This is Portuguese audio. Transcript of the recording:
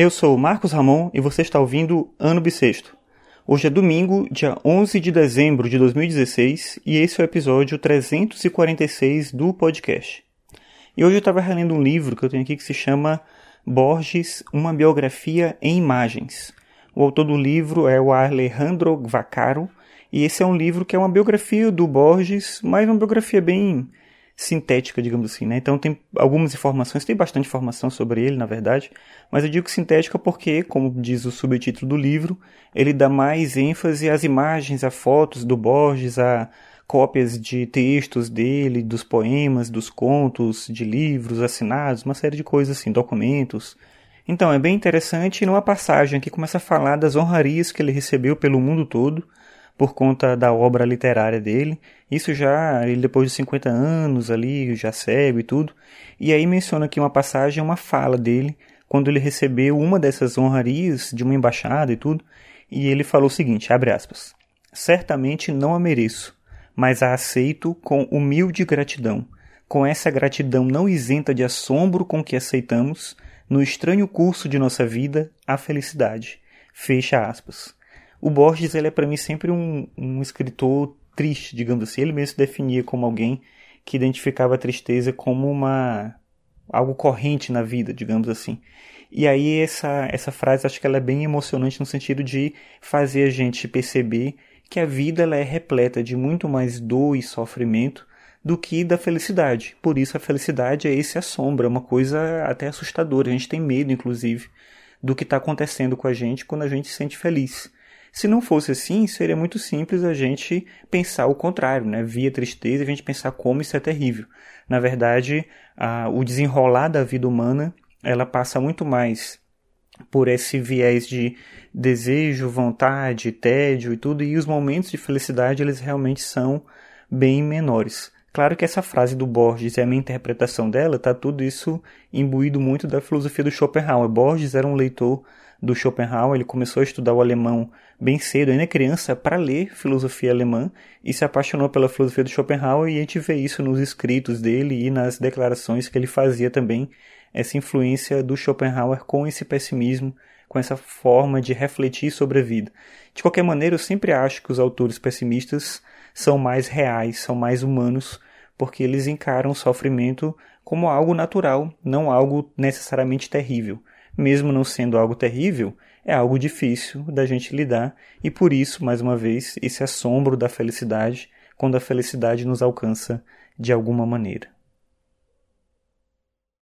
Eu sou Marcos Ramon e você está ouvindo Ano Bissexto. Hoje é domingo, dia 11 de dezembro de 2016 e esse é o episódio 346 do podcast. E hoje eu estava relendo um livro que eu tenho aqui que se chama Borges, uma biografia em imagens. O autor do livro é o Alejandro Vaccaro e esse é um livro que é uma biografia do Borges, mas uma biografia bem sintética, digamos assim, né? Então tem algumas informações, tem bastante informação sobre ele, na verdade, mas eu digo sintética porque, como diz o subtítulo do livro, ele dá mais ênfase às imagens, a fotos do Borges, a cópias de textos dele, dos poemas, dos contos, de livros assinados, uma série de coisas assim, documentos. Então é bem interessante numa passagem que começa a falar das honrarias que ele recebeu pelo mundo todo, por conta da obra literária dele. Isso já ele depois de 50 anos ali, já cego e tudo. E aí menciona aqui uma passagem, uma fala dele, quando ele recebeu uma dessas honrarias de uma embaixada e tudo, e ele falou o seguinte, abre aspas: Certamente não a mereço, mas a aceito com humilde gratidão. Com essa gratidão não isenta de assombro com que aceitamos, no estranho curso de nossa vida, a felicidade. Fecha aspas. O Borges ele é para mim sempre um, um escritor triste, digamos assim. Ele mesmo se definia como alguém que identificava a tristeza como uma algo corrente na vida, digamos assim. E aí essa essa frase acho que ela é bem emocionante no sentido de fazer a gente perceber que a vida ela é repleta de muito mais dor e sofrimento do que da felicidade. Por isso a felicidade é esse assombro, é uma coisa até assustadora. A gente tem medo, inclusive, do que está acontecendo com a gente quando a gente se sente feliz. Se não fosse assim, seria muito simples a gente pensar o contrário, né? Via tristeza, a gente pensar como isso é terrível. Na verdade, a, o desenrolar da vida humana, ela passa muito mais por esse viés de desejo, vontade, tédio e tudo, e os momentos de felicidade, eles realmente são bem menores. Claro que essa frase do Borges e a minha interpretação dela, tá tudo isso imbuído muito da filosofia do Schopenhauer. Borges era um leitor do Schopenhauer, ele começou a estudar o alemão bem cedo, ainda criança, para ler filosofia alemã e se apaixonou pela filosofia do Schopenhauer e a gente vê isso nos escritos dele e nas declarações que ele fazia também, essa influência do Schopenhauer com esse pessimismo, com essa forma de refletir sobre a vida. De qualquer maneira, eu sempre acho que os autores pessimistas são mais reais, são mais humanos, porque eles encaram o sofrimento como algo natural, não algo necessariamente terrível mesmo não sendo algo terrível, é algo difícil da gente lidar e por isso, mais uma vez, esse assombro da felicidade quando a felicidade nos alcança de alguma maneira.